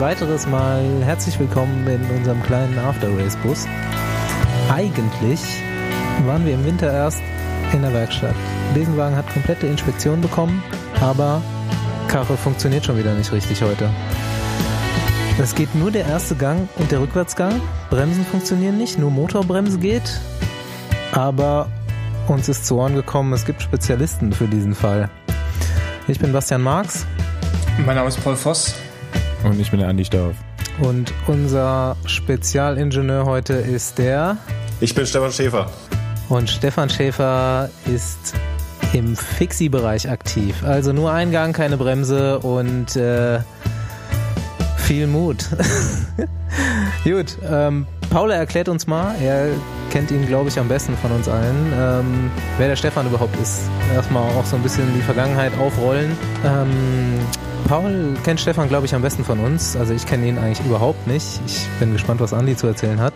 weiteres Mal herzlich willkommen in unserem kleinen After-Race-Bus. Eigentlich waren wir im Winter erst in der Werkstatt. Besenwagen hat komplette Inspektion bekommen, aber Karre funktioniert schon wieder nicht richtig heute. Es geht nur der erste Gang und der Rückwärtsgang. Bremsen funktionieren nicht, nur Motorbremse geht. Aber uns ist zu Ohren gekommen, es gibt Spezialisten für diesen Fall. Ich bin Bastian Marx. Mein Name ist Paul Voss. Und ich bin der Andi Stauf. Und unser Spezialingenieur heute ist der. Ich bin Stefan Schäfer. Und Stefan Schäfer ist im Fixie-Bereich aktiv. Also nur ein Gang, keine Bremse und äh, viel Mut. Gut, ähm, Paula erklärt uns mal, er kennt ihn, glaube ich, am besten von uns allen, ähm, wer der Stefan überhaupt ist. Erstmal auch so ein bisschen die Vergangenheit aufrollen. Ähm, Paul kennt Stefan, glaube ich, am besten von uns. Also ich kenne ihn eigentlich überhaupt nicht. Ich bin gespannt, was Andi zu erzählen hat.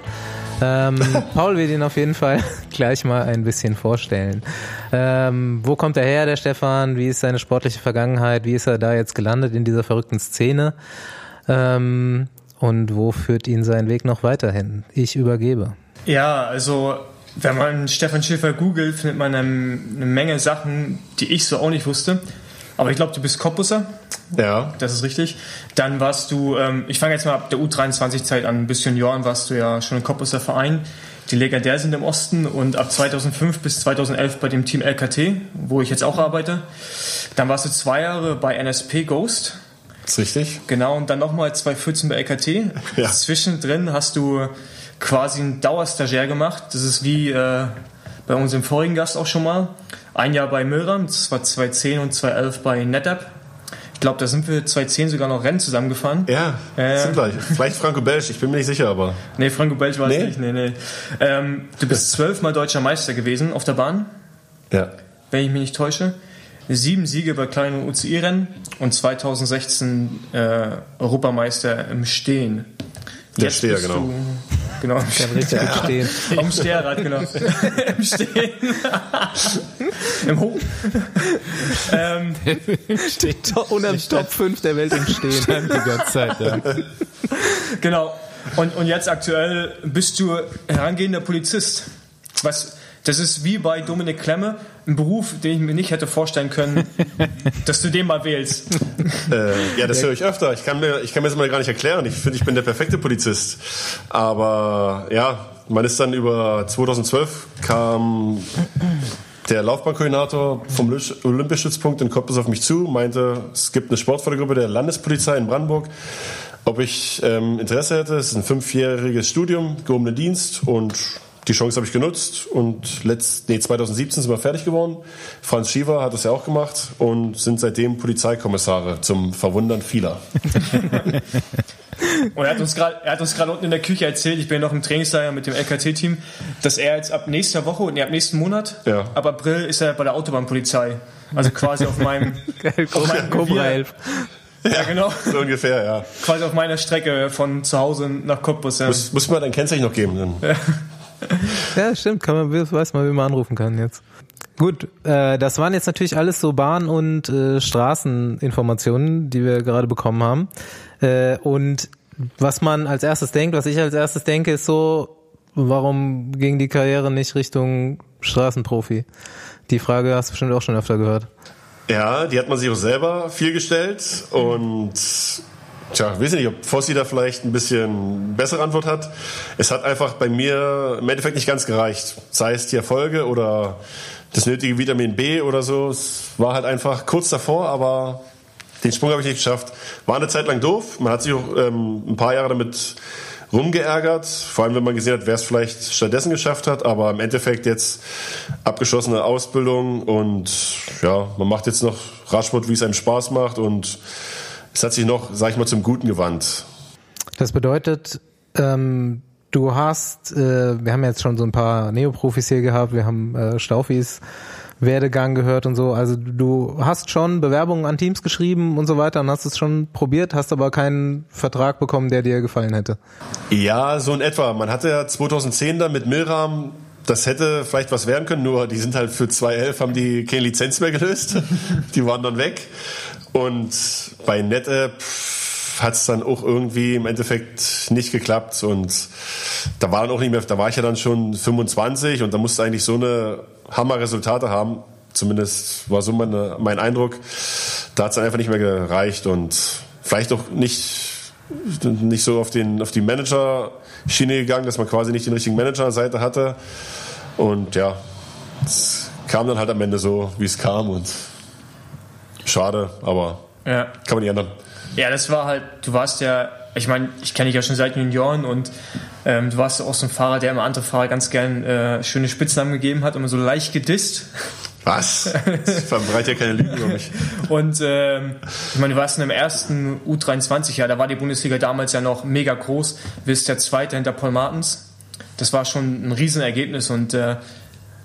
Ähm, Paul wird ihn auf jeden Fall gleich mal ein bisschen vorstellen. Ähm, wo kommt er her, der Stefan? Wie ist seine sportliche Vergangenheit? Wie ist er da jetzt gelandet in dieser verrückten Szene? Ähm, und wo führt ihn sein Weg noch weiterhin? Ich übergebe. Ja, also wenn man Stefan Schäfer googelt, findet man eine, eine Menge Sachen, die ich so auch nicht wusste. Aber ich glaube, du bist Cottbusser. Ja. Das ist richtig. Dann warst du, ähm, ich fange jetzt mal ab der U23-Zeit an, bis Junioren warst du ja schon im Cottbusser Verein, die legendär sind im Osten und ab 2005 bis 2011 bei dem Team LKT, wo ich jetzt auch arbeite. Dann warst du zwei Jahre bei NSP Ghost. Das ist richtig. Genau, und dann nochmal 2014 bei LKT. Ja. Zwischendrin hast du quasi einen Dauerstagiaire gemacht. Das ist wie äh, bei unserem vorigen Gast auch schon mal. Ein Jahr bei Milram, das war 2010 und 2011 bei NetApp. Ich glaube, da sind wir 2010 sogar noch Rennen zusammengefahren. Ja, Äh. sind gleich. Vielleicht Franco-Belsch, ich bin mir nicht sicher, aber. Nee, Franco Belch war es Nee? nicht. Nee, nee. Ähm, du bist zwölfmal deutscher Meister gewesen auf der Bahn, Ja. wenn ich mich nicht täusche. Sieben Siege bei kleinen UCI-Rennen und 2016 äh, Europameister im Stehen. Der Jetzt Steher, genau. Genau. im Kann richtig gut stehen. Im Steherrad, genau. Im Stehen. Im Hoch. ähm, Steht unterm Top 5 der Welt im Stehen. Stand die ganze Zeit, ja. genau. Und, und jetzt aktuell bist du herangehender Polizist. Was, das ist wie bei Dominik Klemme, ein Beruf, den ich mir nicht hätte vorstellen können, dass du den mal wählst. Äh, ja, das höre ich öfter. Ich kann mir, ich kann mir das mal gar nicht erklären. Ich finde, ich bin der perfekte Polizist. Aber ja, man ist dann über 2012 kam der Laufbahnkoordinator vom Olympisch- Olympischstützpunkt in Cottbus auf mich zu, meinte, es gibt eine Sportfördergruppe der Landespolizei in Brandenburg, ob ich ähm, Interesse hätte. Es ist ein fünfjähriges Studium, gehobenen Dienst und die Chance habe ich genutzt und letzt, nee, 2017 sind wir fertig geworden. Franz Schiever hat das ja auch gemacht und sind seitdem Polizeikommissare zum Verwundern vieler. Und er hat uns gerade, er unten in der Küche erzählt, ich bin ja noch im Trainingslager mit dem LKT-Team, dass er jetzt ab nächster Woche, nee, ab nächsten Monat, Ja. ab April ist er bei der Autobahnpolizei. Also quasi auf meinem, auf meinem Cobra Revier. 11. Ja, genau. So ungefähr, ja. Quasi auf meiner Strecke von zu Hause nach Cottbus. Ja. Muss, muss mir dein Kennzeichen noch geben. Dann. Ja, stimmt. Kann man, weiß man, wie man anrufen kann jetzt. Gut, äh, das waren jetzt natürlich alles so Bahn- und äh, Straßeninformationen, die wir gerade bekommen haben. Äh, und was man als erstes denkt, was ich als erstes denke, ist so, warum ging die Karriere nicht Richtung Straßenprofi? Die Frage hast du bestimmt auch schon öfter gehört. Ja, die hat man sich auch selber viel gestellt und tja, weiß nicht, ob Fossi da vielleicht ein bisschen bessere Antwort hat. Es hat einfach bei mir im Endeffekt nicht ganz gereicht. Sei es die Erfolge oder das nötige Vitamin B oder so. Es war halt einfach kurz davor, aber den Sprung habe ich nicht geschafft. War eine Zeit lang doof. Man hat sich auch ähm, ein paar Jahre damit rumgeärgert, vor allem wenn man gesehen hat, wer es vielleicht stattdessen geschafft hat, aber im Endeffekt jetzt abgeschlossene Ausbildung und ja, man macht jetzt noch Radsport, wie es einem Spaß macht und es hat sich noch, sag ich mal, zum Guten gewandt. Das bedeutet, ähm, du hast, äh, wir haben jetzt schon so ein paar Neoprofis hier gehabt, wir haben äh, Staufis Werdegang gehört und so. Also du hast schon Bewerbungen an Teams geschrieben und so weiter und hast es schon probiert, hast aber keinen Vertrag bekommen, der dir gefallen hätte. Ja, so in etwa. Man hatte ja 2010 dann mit Milram, das hätte vielleicht was werden können, nur die sind halt für 2011 haben die keine Lizenz mehr gelöst. die waren dann weg. Und bei NetApp hat es dann auch irgendwie im Endeffekt nicht geklappt und da war dann auch nicht mehr, da war ich ja dann schon 25 und da musste eigentlich so eine Hammer-Resultate haben. Zumindest war so meine, mein Eindruck. Da hat es einfach nicht mehr gereicht und vielleicht auch nicht, nicht so auf, den, auf die Manager-Schiene gegangen, dass man quasi nicht den richtigen Manager Seite hatte. Und ja, es kam dann halt am Ende so, wie es kam und schade, aber Ja. kann man nicht ändern. Ja, das war halt, du warst ja, ich meine, ich kenne dich ja schon seit Junioren und ähm, du warst auch so ein Fahrer, der immer andere Fahrer ganz gern äh, schöne Spitznamen gegeben hat, immer so leicht gedisst. Was? Das verbreitet ja keine Lügen über mich. Und ähm, ich meine, du warst in dem ersten U23-Jahr, da war die Bundesliga damals ja noch mega groß, bist der Zweite hinter Paul Martens. Das war schon ein Riesenergebnis und äh,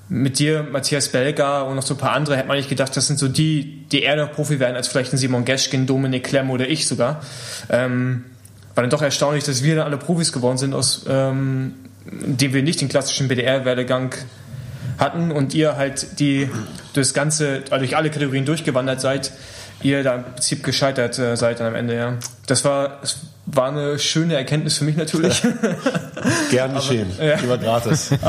mit dir, Matthias Belga und noch so ein paar andere, hätte man nicht gedacht, das sind so die, die eher noch Profi werden als vielleicht ein Simon Geschkin, Dominik Klemm oder ich sogar. Ähm, war dann doch erstaunlich, dass wir dann alle Profis geworden sind, aus ähm, dem wir nicht den klassischen BDR-Werdegang hatten und ihr halt die durchs ganze, also durch alle Kategorien durchgewandert seid, ihr da im Prinzip gescheitert äh, seid dann am Ende, ja. Das war, das war eine schöne Erkenntnis für mich natürlich. Gern geschehen. Lieber gratis.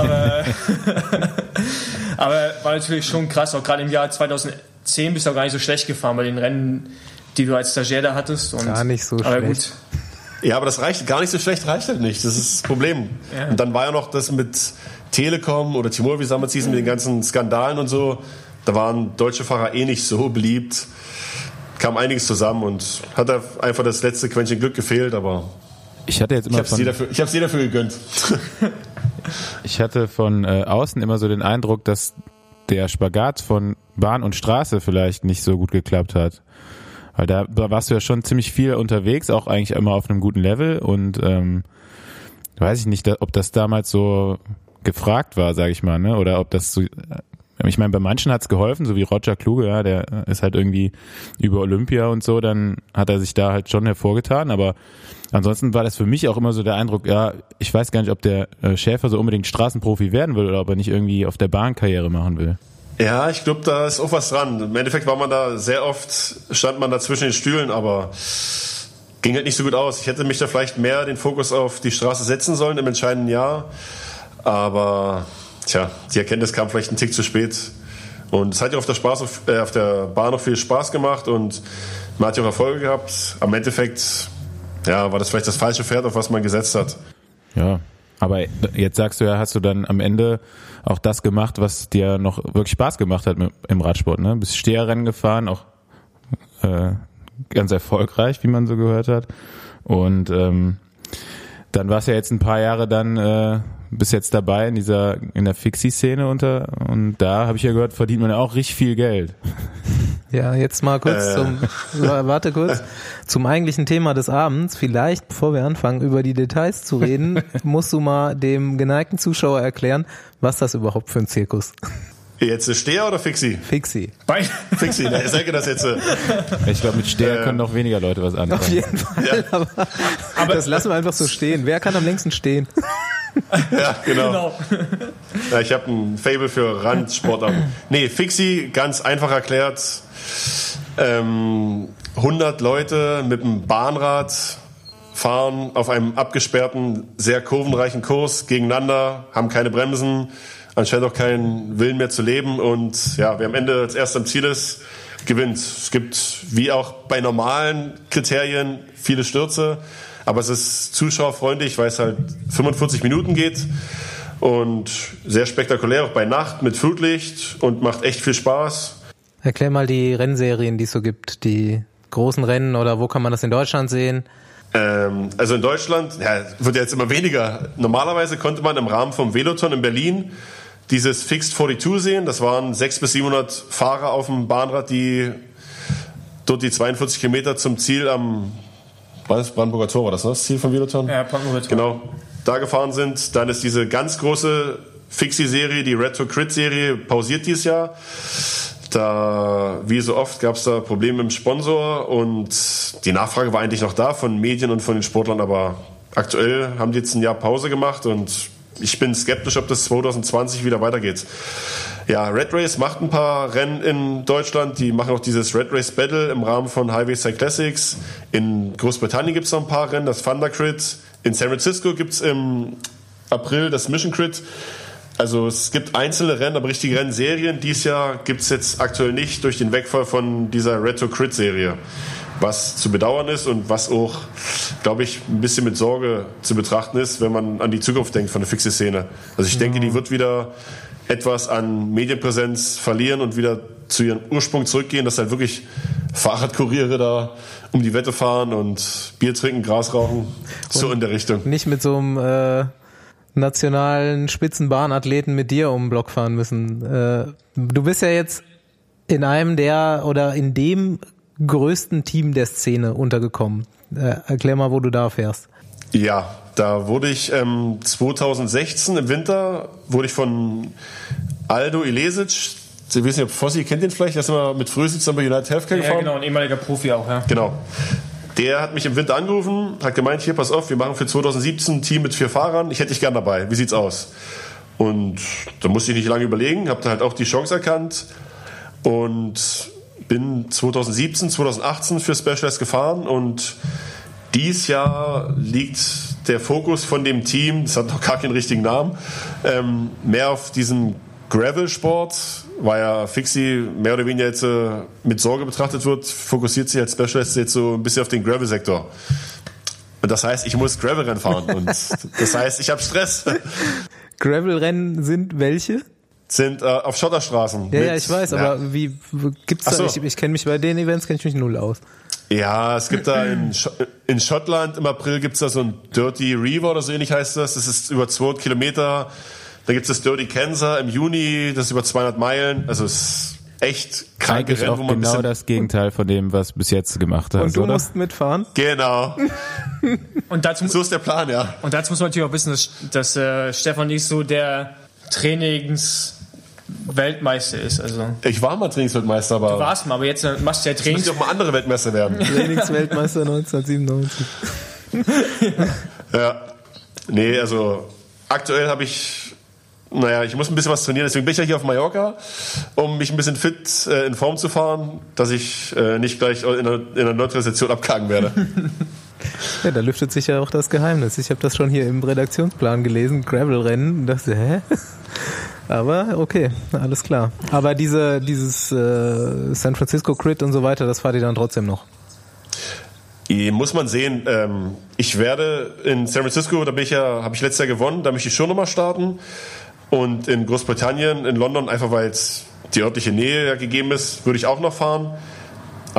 Aber war natürlich schon krass, auch gerade im Jahr 2010 bist du auch gar nicht so schlecht gefahren bei den Rennen, die du als Stagiaire da hattest. Und, Gar nicht so aber schlecht. gut. Ja, aber das reicht gar nicht so schlecht, reicht halt nicht. Das ist das Problem. Ja. Und dann war ja noch das mit Telekom oder Timur, wie damals hießen, mit den ganzen Skandalen und so. Da waren deutsche Fahrer eh nicht so beliebt. Kam einiges zusammen und hat da einfach das letzte Quäntchen Glück gefehlt, aber Ich hatte jetzt ich immer hab's dir von, dafür, ich hab's dir dafür gegönnt. ich hatte von äh, außen immer so den Eindruck, dass der Spagat von Bahn und Straße vielleicht nicht so gut geklappt hat. Weil da da warst du ja schon ziemlich viel unterwegs, auch eigentlich immer auf einem guten Level und ähm, weiß ich nicht, ob das damals so gefragt war, sage ich mal, ne? Oder ob das so ich meine, bei manchen hat's geholfen, so wie Roger Kluge, ja, der ist halt irgendwie über Olympia und so, dann hat er sich da halt schon hervorgetan, aber ansonsten war das für mich auch immer so der Eindruck, ja, ich weiß gar nicht, ob der äh, Schäfer so unbedingt Straßenprofi werden will oder ob er nicht irgendwie auf der Bahn Karriere machen will. Ja, ich glaube, da ist auch was dran. Im Endeffekt war man da sehr oft, stand man da zwischen den Stühlen, aber ging halt nicht so gut aus. Ich hätte mich da vielleicht mehr den Fokus auf die Straße setzen sollen im entscheidenden Jahr. Aber tja, die Erkenntnis kam vielleicht einen Tick zu spät. Und es hat ja auf der, Spaß, äh, auf der Bahn noch viel Spaß gemacht und man hat ja auch Erfolge gehabt. Am Endeffekt ja, war das vielleicht das falsche Pferd, auf was man gesetzt hat. Ja, aber jetzt sagst du ja, hast du dann am Ende auch das gemacht, was dir noch wirklich Spaß gemacht hat im Radsport, ne? Bist Steherrennen gefahren, auch äh, ganz erfolgreich, wie man so gehört hat. Und ähm, dann warst du ja jetzt ein paar Jahre dann äh, bis jetzt dabei in dieser in der Fixie-Szene unter und da habe ich ja gehört, verdient man ja auch richtig viel Geld. Ja, jetzt mal kurz Äh. zum, warte kurz, zum eigentlichen Thema des Abends. Vielleicht, bevor wir anfangen, über die Details zu reden, musst du mal dem geneigten Zuschauer erklären, was das überhaupt für ein Zirkus. Jetzt ist Steher oder Fixie? Fixie. Beide. Fixie, ne? Ich sage das jetzt. äh, Ich glaube, mit Steher können noch weniger Leute was Auf anfangen. jeden Fall. Aber, aber das lassen wir einfach so stehen. Wer kann am längsten stehen? Ja, genau. Genau. Ja, ich habe ein Fable für Randsportarten. Nee, Fixie, ganz einfach erklärt. Ähm, 100 Leute mit einem Bahnrad fahren auf einem abgesperrten, sehr kurvenreichen Kurs gegeneinander, haben keine Bremsen, anscheinend auch keinen Willen mehr zu leben und ja, wer am Ende als erster am Ziel ist, gewinnt. Es gibt, wie auch bei normalen Kriterien, viele Stürze, aber es ist zuschauerfreundlich, weil es halt 45 Minuten geht und sehr spektakulär, auch bei Nacht mit Flutlicht und macht echt viel Spaß. Erklär mal die Rennserien, die es so gibt, die großen Rennen oder wo kann man das in Deutschland sehen? Ähm, also in Deutschland ja, wird ja jetzt immer weniger. Normalerweise konnte man im Rahmen vom Veloton in Berlin dieses Fixed 42 sehen. Das waren 600 bis 700 Fahrer auf dem Bahnrad, die dort die 42 Kilometer zum Ziel am Brandenburger Tor, war das ne? das Ziel vom Veloton? Ja, Brandenburger Tor. Genau, da gefahren sind. Dann ist diese ganz große Fixie-Serie, die Retro Crit-Serie, pausiert dieses Jahr. Da, wie so oft, gab es da Probleme mit dem Sponsor und die Nachfrage war eigentlich noch da von Medien und von den Sportlern, aber aktuell haben die jetzt ein Jahr Pause gemacht und ich bin skeptisch, ob das 2020 wieder weitergeht. Ja, Red Race macht ein paar Rennen in Deutschland. Die machen auch dieses Red Race Battle im Rahmen von Highway Side Classics. In Großbritannien gibt es noch ein paar Rennen, das Thunder Crit. In San Francisco gibt es im April das Mission Crit. Also es gibt einzelne Rennen, aber richtige Rennserien. Dies Jahr gibt es jetzt aktuell nicht durch den Wegfall von dieser Retro Crit Serie. Was zu bedauern ist und was auch, glaube ich, ein bisschen mit Sorge zu betrachten ist, wenn man an die Zukunft denkt von der fixe Szene. Also ich denke, die wird wieder etwas an Medienpräsenz verlieren und wieder zu ihrem Ursprung zurückgehen, dass halt wirklich Fahrradkuriere da um die Wette fahren und Bier trinken, Gras rauchen, so in der Richtung. Nicht mit so einem äh, nationalen Spitzenbahnathleten mit dir um den Block fahren müssen. Äh, du bist ja jetzt in einem der oder in dem größten Team der Szene untergekommen. Äh, erklär mal, wo du da fährst. Ja, da wurde ich ähm, 2016 im Winter wurde ich von Aldo Ilesic, Sie wissen ja, Fossi kennt den vielleicht, der ist immer mit Frösitz dann bei United Healthcare Ja, gefahren. genau, ein ehemaliger Profi auch, ja. Genau. Der hat mich im Winter angerufen, hat gemeint, hier, pass auf, wir machen für 2017 ein Team mit vier Fahrern, ich hätte dich gern dabei, wie sieht's aus? Und da musste ich nicht lange überlegen, habe da halt auch die Chance erkannt und bin 2017, 2018 für Specialized gefahren und dies Jahr liegt der Fokus von dem Team, das hat noch gar keinen richtigen Namen, ähm, mehr auf diesem Gravel-Sport, weil ja Fixie mehr oder weniger jetzt äh, mit Sorge betrachtet wird, fokussiert sich als Specialist jetzt so ein bisschen auf den Gravel-Sektor. Und das heißt, ich muss Gravel-Rennen fahren. Und das heißt, ich habe Stress. Gravel-Rennen sind welche? Sind äh, auf Schotterstraßen. Ja, mit- ja, ich weiß, ja. aber wie gibt's da? so. Ich, ich kenne mich bei den Events kenne ich mich null aus. Ja, es gibt da in, Sch in Schottland im April gibt's da so ein Dirty River oder so ähnlich heißt das. Das ist über 200 Kilometer. Da gibt's das Dirty Kansas im Juni, das ist über 200 Meilen. Also es ist echt kranke Eigentlich Rennen, auch wo man genau das Gegenteil von dem, was bis jetzt gemacht hast, Und du oder? musst mitfahren? Genau, Und dazu, so ist der Plan, ja. und dazu muss man natürlich auch wissen, dass, dass äh, Stefan nicht so der Trainings-Weltmeister ist. Also, Ich war mal Trainingsweltmeister, aber du warst mal, aber jetzt machst du ja Trainings. ja auch mal andere Weltmeister werden. Trainingsweltmeister 1997. Ja. Nee, also aktuell habe ich, naja, ich muss ein bisschen was trainieren, deswegen bin ich ja hier auf Mallorca, um mich ein bisschen fit äh, in Form zu fahren, dass ich äh, nicht gleich in der, in der Neutralisation abkagen werde. Ja, da lüftet sich ja auch das Geheimnis. Ich habe das schon hier im Redaktionsplan gelesen, Gravel-Rennen, dachte, hä? Aber okay, alles klar. Aber diese, dieses äh, San Francisco Crit und so weiter, das fahrt ihr dann trotzdem noch. Muss man sehen. Ähm, ich werde in San Francisco, da bin ich ja, habe ich letztes Jahr gewonnen, da möchte ich schon nochmal starten. Und in Großbritannien, in London, einfach weil es die örtliche Nähe gegeben ist, würde ich auch noch fahren.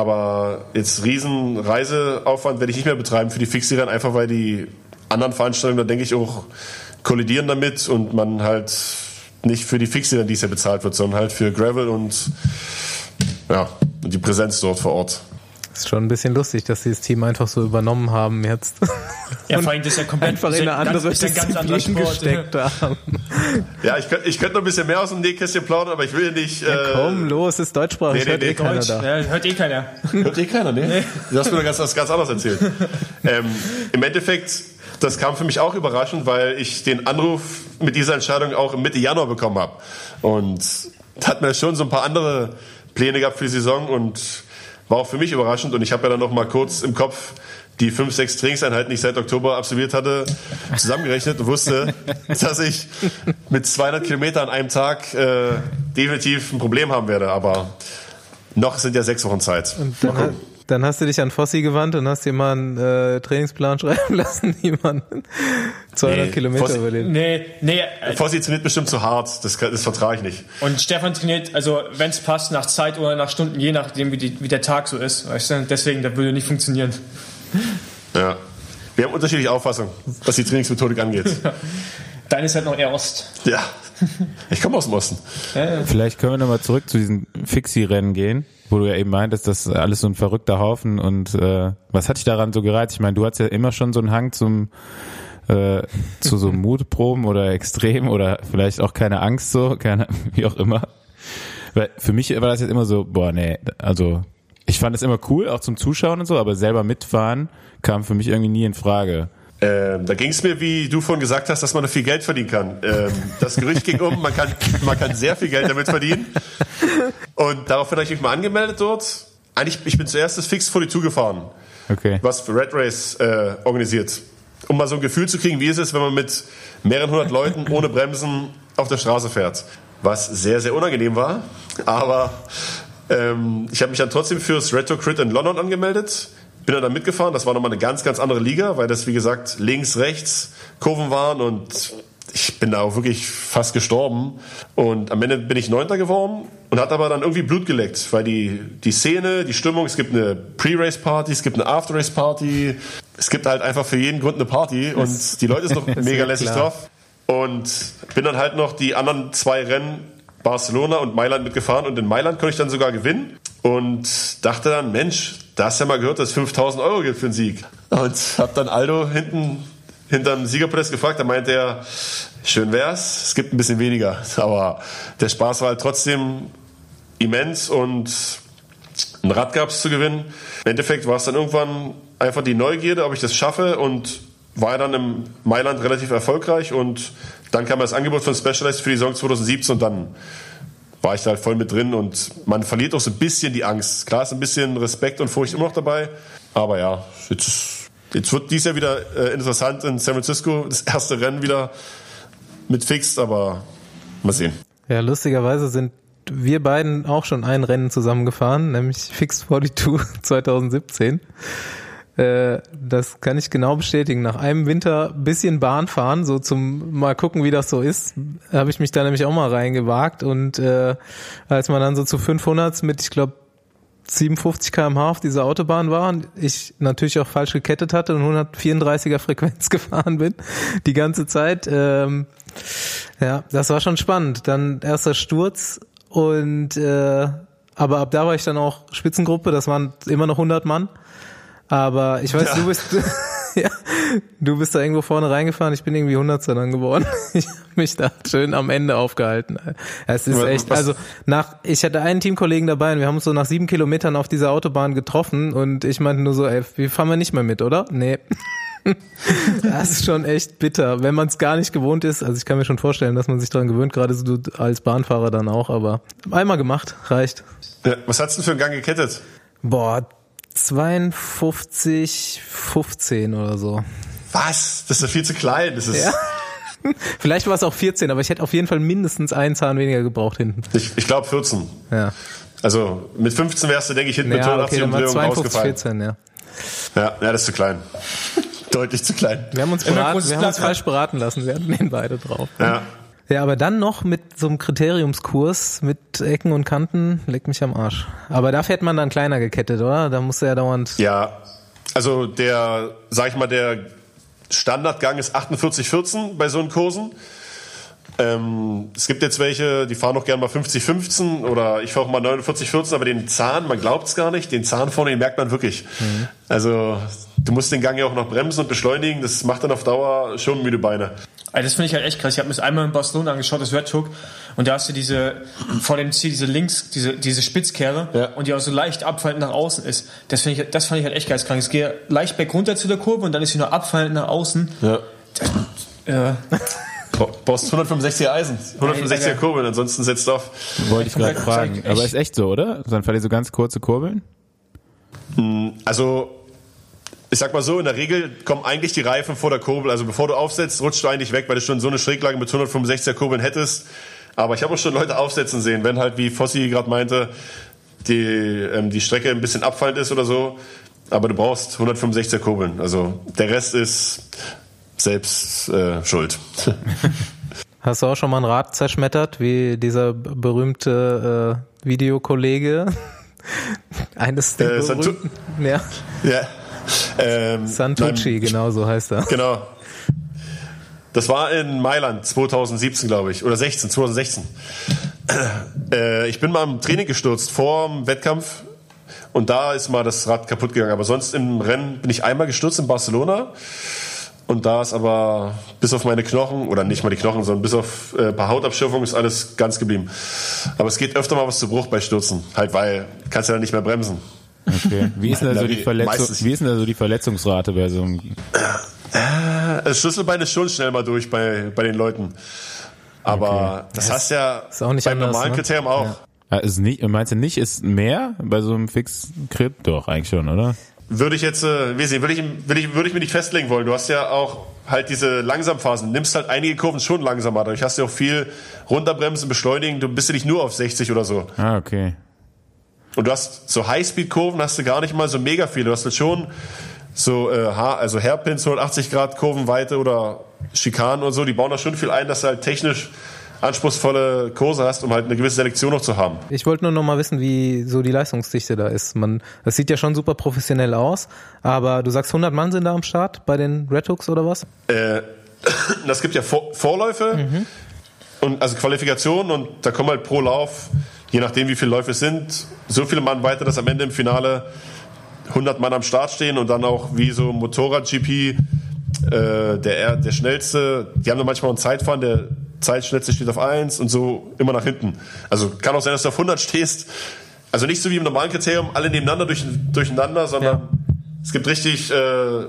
Aber jetzt riesen Reiseaufwand werde ich nicht mehr betreiben für die Fixie-Rennen, einfach weil die anderen Veranstaltungen, da denke ich auch, kollidieren damit und man halt nicht für die Fixie-Rennen dies Jahr bezahlt wird, sondern halt für Gravel und ja, und die Präsenz dort vor Ort. Ist schon ein bisschen lustig, dass sie das Team einfach so übernommen haben jetzt. Ja, vor allem das ist ja komplett einfach in ja eine andere ganz, ja ganz anderer Sport. gesteckt haben. Ja, ich könnte ich könnt noch ein bisschen mehr aus dem Nähkästchen plaudern, aber ich will nicht. Äh, Komm, los, ist deutschsprachig, nee, nee, hört eh nee, keiner Deutsch, da. ja, hört eh keiner. Hört eh keiner, ne? Du hast mir ganz, was ganz anderes erzählt. ähm, Im Endeffekt, das kam für mich auch überraschend, weil ich den Anruf mit dieser Entscheidung auch Mitte Januar bekommen habe. Und hat mir schon so ein paar andere Pläne gehabt für die Saison und war auch für mich überraschend. Und ich habe ja dann noch mal kurz im Kopf die fünf, sechs Trainingseinheiten, die ich seit Oktober absolviert hatte, zusammengerechnet und wusste, dass ich mit 200 Kilometern an einem Tag äh, definitiv ein Problem haben werde. Aber noch sind ja sechs Wochen Zeit. Dann, dann hast du dich an Fossi gewandt und hast dir mal einen äh, Trainingsplan schreiben lassen, man 200 Nee, Kilometer Fossi- überlebt. Nee, nee. äh, Fossi trainiert bestimmt zu hart, das, das vertrage ich nicht. Und Stefan trainiert, also wenn es passt, nach Zeit oder nach Stunden, je nachdem, wie, die, wie der Tag so ist. Weißt du? Deswegen, das würde nicht funktionieren. Ja. Wir haben unterschiedliche Auffassungen, was die Trainingsmethodik angeht. Deine ist halt noch eher Ost. Ja. Ich komme aus dem Osten. Vielleicht können wir nochmal zurück zu diesen Fixie-Rennen gehen, wo du ja eben meintest, das ist alles so ein verrückter Haufen und äh, was hat dich daran so gereizt? Ich meine, du hattest ja immer schon so einen Hang zum äh, zu so Mutproben oder Extrem oder vielleicht auch keine Angst so, keine, wie auch immer. Weil für mich war das jetzt immer so, boah, nee, also ich fand es immer cool, auch zum Zuschauen und so, aber selber mitfahren kam für mich irgendwie nie in Frage. Ähm, da ging es mir, wie du vorhin gesagt hast, dass man da viel Geld verdienen kann. Ähm, das Gerücht ging um, man kann, man kann sehr viel Geld damit verdienen. Und daraufhin habe ich mich mal angemeldet dort. Eigentlich, ich bin zuerst das Fix 42 gefahren, Okay. was für Red Race äh, organisiert. Um mal so ein Gefühl zu kriegen, wie ist es, wenn man mit mehreren hundert Leuten ohne Bremsen auf der Straße fährt. Was sehr, sehr unangenehm war. Aber ähm, ich habe mich dann trotzdem fürs Retro Crit in London angemeldet. Bin dann da mitgefahren. Das war nochmal eine ganz, ganz andere Liga, weil das, wie gesagt, links, rechts Kurven waren und ich bin da auch wirklich fast gestorben. Und am Ende bin ich Neunter geworden und hat aber dann irgendwie Blut geleckt, weil die, die Szene, die Stimmung, es gibt eine Pre-Race-Party, es gibt eine After-Race-Party, es gibt halt einfach für jeden Grund eine Party und die Leute sind noch mega lässig drauf. Und bin dann halt noch die anderen zwei Rennen Barcelona und Mailand mitgefahren und in Mailand konnte ich dann sogar gewinnen und dachte dann, Mensch, da hast du ja mal gehört, dass es 5000 Euro gibt für einen Sieg. Und hab dann Aldo hinten hinterm Siegerpodest gefragt, da meinte er, schön wär's, es gibt ein bisschen weniger, aber der Spaß war halt trotzdem immens und ein Rad gab's zu gewinnen. Im Endeffekt war es dann irgendwann einfach die Neugierde, ob ich das schaffe und war dann im Mailand relativ erfolgreich und dann kam das Angebot von Specialized für die Saison 2017 und dann war ich da halt voll mit drin und man verliert auch so ein bisschen die Angst. Klar ist ein bisschen Respekt und Furcht immer noch dabei, aber ja, jetzt, jetzt wird dies Jahr wieder äh, interessant in San Francisco, das erste Rennen wieder mit Fixed, aber mal sehen. Ja, lustigerweise sind wir beiden auch schon ein Rennen zusammengefahren, nämlich Fixed 42 2017. Äh, das kann ich genau bestätigen. Nach einem Winter bisschen Bahn fahren, so zum mal gucken, wie das so ist, habe ich mich da nämlich auch mal reingewagt und äh, als man dann so zu 500 mit, ich glaube 57 km/h auf dieser Autobahn war und ich natürlich auch falsch gekettet hatte und 134er Frequenz gefahren bin die ganze Zeit. Ähm, ja, das war schon spannend. Dann erster Sturz und äh, aber ab da war ich dann auch Spitzengruppe. Das waren immer noch 100 Mann. Aber ich weiß, Ja. du bist ja, du bist da irgendwo vorne reingefahren. Ich bin irgendwie 100 dann geworden. Ich habe mich da schön am Ende aufgehalten. Es ist echt, also nach, ich hatte einen Teamkollegen dabei und wir haben uns so nach sieben Kilometern auf dieser Autobahn getroffen und ich meinte nur so, ey, wir fahren wir nicht mehr mit, oder? Nee. Das ist schon echt bitter, wenn man es gar nicht gewohnt ist. Also ich kann mir schon vorstellen, dass man sich daran gewöhnt, gerade so du als Bahnfahrer dann auch, aber einmal gemacht, reicht. Ja, was hat's denn für einen Gang gekettet? Boah, 52, 15 oder so. Was? Das ist ja viel zu klein. Das ist, Ja. Vielleicht war es auch 14, aber ich hätte auf jeden Fall mindestens einen Zahn weniger gebraucht hinten. Ich, ich glaube 14. Ja, Also mit 15 wärst du, denke ich, hinten mit ja okay, 180 dann war Umdrehungen 52, rausgefallen. 14, ja. Ja, ja, das ist zu klein. Deutlich zu klein. Wir haben uns, beraten, wir haben uns falsch beraten lassen, wir hatten den beide drauf. Ja. Ja, aber dann noch mit so einem Kriteriumskurs mit Ecken und Kanten, leck mich am Arsch. Aber dafür hätte man dann kleiner gekettet, oder? Da musste ja dauernd. Ja, also der, sag ich mal, der Standardgang ist 48-14 bei so einen Kursen. Ähm, es gibt jetzt welche, die fahren auch gerne mal 50-15 oder ich fahre auch mal 49-14, aber den Zahn, man glaubt es gar nicht, den Zahn vorne, den merkt man wirklich. Also du musst den Gang ja auch noch bremsen und beschleunigen, das macht dann auf Dauer schon müde Beine. Also das finde ich halt echt krass. Ich habe mir das einmal in Barcelona angeschaut, das Red Hook, und da hast du diese, vor dem Ziel, diese links, diese, diese Spitzkehre, Ja. und die auch so leicht abfallend nach außen ist. Das finde ich, das fand ich halt echt geistkrank. Es geht leicht berg runter zu der Kurve und dann ist sie nur abfallend nach außen. Ja. Äh, Du brauchst 165er Eisen, 165er Alter. Kurbeln, ansonsten setzt du auf. Wollte ich gerade fragen. Aber ist echt so, oder? Dann fahrt ihr so ganz kurze Kurbeln? Also, ich sag mal so, in der Regel kommen eigentlich die Reifen vor der Kurbel. Also bevor du aufsetzt, rutscht du eigentlich weg, weil du schon so eine Schräglage mit 165er Kurbeln hättest. Aber ich habe auch schon Leute aufsetzen sehen, wenn halt, wie Fossi gerade meinte, die, ähm, die Strecke ein bisschen abfallend ist oder so. Aber du brauchst 165er Kurbeln. Also der Rest ist selbst äh, schuld. Hast du auch schon mal ein Rad zerschmettert, wie dieser berühmte äh, Videokollege? Eines der Äh, berühmten, ja, ja. Ähm, Santucci, nein, genau so heißt er. Genau. Das war in Mailand 2017, glaube ich, oder 16, 2016. Äh, ich bin mal im Training gestürzt vor dem Wettkampf und da ist mal das Rad kaputt gegangen. Aber sonst im Rennen bin ich einmal gestürzt in Barcelona und da ist aber bis auf meine Knochen, oder nicht mal die Knochen, sondern bis auf äh, ein paar Hautabschürfungen ist alles ganz geblieben. Aber es geht öfter mal was zu Bruch bei Stürzen, halt weil kannst ja dann nicht mehr bremsen. Okay. Wie ist denn da so die wie- Verletzung, meistens- wie ist denn da so die Verletzungsrate bei so einem das Schlüsselbein ist schon schnell mal durch bei, bei den Leuten. Aber okay. das, das hast ja ist auch nicht beim anders, normalen ne? Kriterium auch. Ja. Ah, ist nicht, meinst du nicht, ist mehr bei so einem Fix-Crit? Doch, eigentlich schon, oder? Würde ich jetzt, äh, weiß nicht, würde ich, würde ich, würde ich mir nicht festlegen wollen. Du hast ja auch halt diese Langsamphasen. Nimmst halt einige Kurven schon langsamer. Dadurch hast du auch viel runterbremsen, beschleunigen. Du bist ja nicht nur auf 60 oder so. Ah, okay. Und du hast so Highspeed-Kurven hast du gar nicht mal so mega viele. Du hast halt schon so, äh, also Hairpins, 180 Grad Kurvenweite oder Schikanen und so. Die bauen da schon viel ein, dass du halt technisch anspruchsvolle Kurse hast, um halt eine gewisse Selektion noch zu haben. Ich wollte nur noch mal wissen, wie so die Leistungsdichte da ist. Man, das sieht ja schon super professionell aus, aber du sagst 100 Mann sind da am Start bei den Red Hooks oder was? Äh, das gibt ja Vor Vorläufe mhm. und also Qualifikationen und da kommen halt pro Lauf, je nachdem wie viele Läufe es sind, so viele Mann weiter, dass am Ende im Finale 100 Mann am Start stehen und dann auch wie so Motorrad-GP äh, der, der schnellste, die haben dann manchmal einen Zeitfahren, der Zeitschnitze steht auf 1 und so immer nach hinten. Also kann auch sein, dass du auf 100 stehst. Also nicht so wie im normalen Kriterium, alle nebeneinander durch, durcheinander, sondern ja. es gibt richtig äh,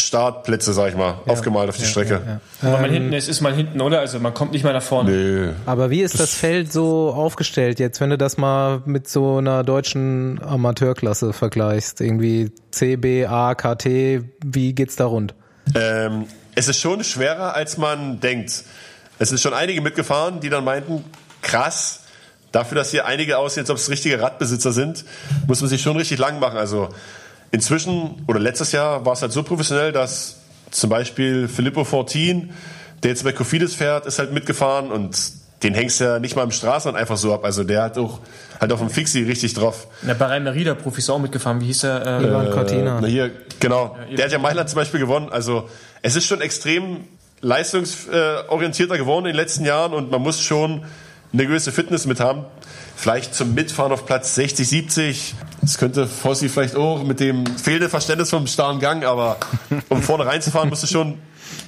Startplätze, sag ich mal, ja. aufgemalt auf die ja, Strecke. Wenn man hinten ist, ist man hinten, oder? Also man kommt nicht mehr nach vorne. Nee. Aber wie ist das, das Feld so aufgestellt jetzt, wenn du das mal mit so einer deutschen Amateurklasse vergleichst? Irgendwie C, B, A, K, T, wie geht's da rund? Ähm, es ist schon schwerer, als man denkt. Es sind schon einige mitgefahren, die dann meinten, krass, dafür, dass hier einige aussehen, als ob es richtige Radbesitzer sind, muss man sich schon richtig lang machen. Also inzwischen oder letztes Jahr war es halt so professionell, dass zum Beispiel Filippo Fortin, der jetzt bei Kofidis fährt, ist halt mitgefahren und den hängst du ja nicht mal im Straßenland einfach so ab. Also der hat auch halt auf dem Fixie richtig drauf. Na, bei Rainer Rieder Profi ist auch mitgefahren. Wie hieß er? Äh, Ivan Cortina. Na hier, genau. Ja, der hat ja Mailand zum Beispiel gewonnen. Also es ist schon extrem leistungsorientierter geworden in den letzten Jahren und man muss schon eine gewisse Fitness mit haben. Vielleicht zum Mitfahren auf Platz 60, 70. Das könnte Fossi vielleicht auch mit dem fehlenden Verständnis vom starren Gang, aber um vorne reinzufahren, musst du schon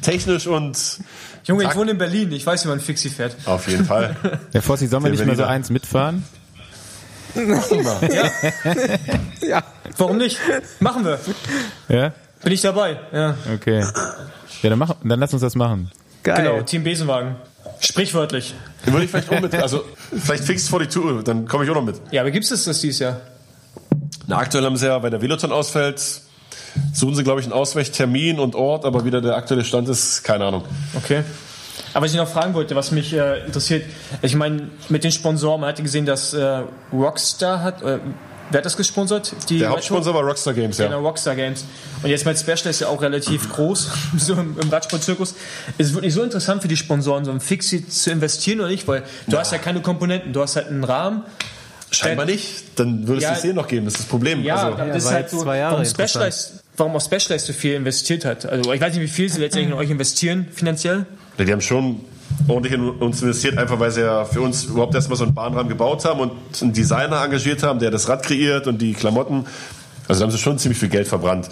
technisch und Junge, ich wohne in Berlin, ich weiß, wie man Fixie fährt. Auf jeden Fall. Der Fossi, sollen wir nicht mehr so eins mitfahren? ja. ja. Warum nicht? Machen wir. Ja? Bin ich dabei, ja. Okay. Ja, dann, mach, dann lass uns das machen. Geil. Genau, Team Besenwagen. Sprichwörtlich. Den würde ich vielleicht auch mit, also vielleicht fixed vor die Tour, dann komme ich auch noch mit. Ja, aber gibt es das dieses Jahr? Na, aktuell haben sie ja, weil der Veloton ausfällt, suchen sie, glaube ich, einen Ausweichtermin und Ort, aber wieder der aktuelle Stand ist, keine Ahnung. Okay. Aber was ich noch fragen wollte, was mich äh, interessiert, ich meine, mit den Sponsoren, man hat ja gesehen, dass äh, Rockstar hat, äh, Wer hat das gesponsert? Die der Hauptsponsor war Rockstar Games, ja. Genau, Rockstar Games. Und jetzt mein Special ist ja auch relativ groß, so im, im Radsportzirkus. Ist es wirklich so interessant für die Sponsoren, so ein Fixie zu investieren oder nicht? Weil du ja. hast ja keine Komponenten, du hast halt einen Rahmen. Scheinbar nicht. Dann würde es ja, die Szene noch geben, das ist das Problem. Ja, also, das ist halt so, zwei Jahre warum, Specialized, warum auch Specialized so viel investiert hat. Also ich weiß nicht, wie viel sie letztendlich in euch investieren, finanziell. Die haben schon ordentlich in uns investiert, einfach weil sie ja für uns überhaupt erstmal so einen Bahnrahmen gebaut haben und einen Designer engagiert haben, der das Rad kreiert und die Klamotten. Also da haben sie schon ziemlich viel Geld verbrannt.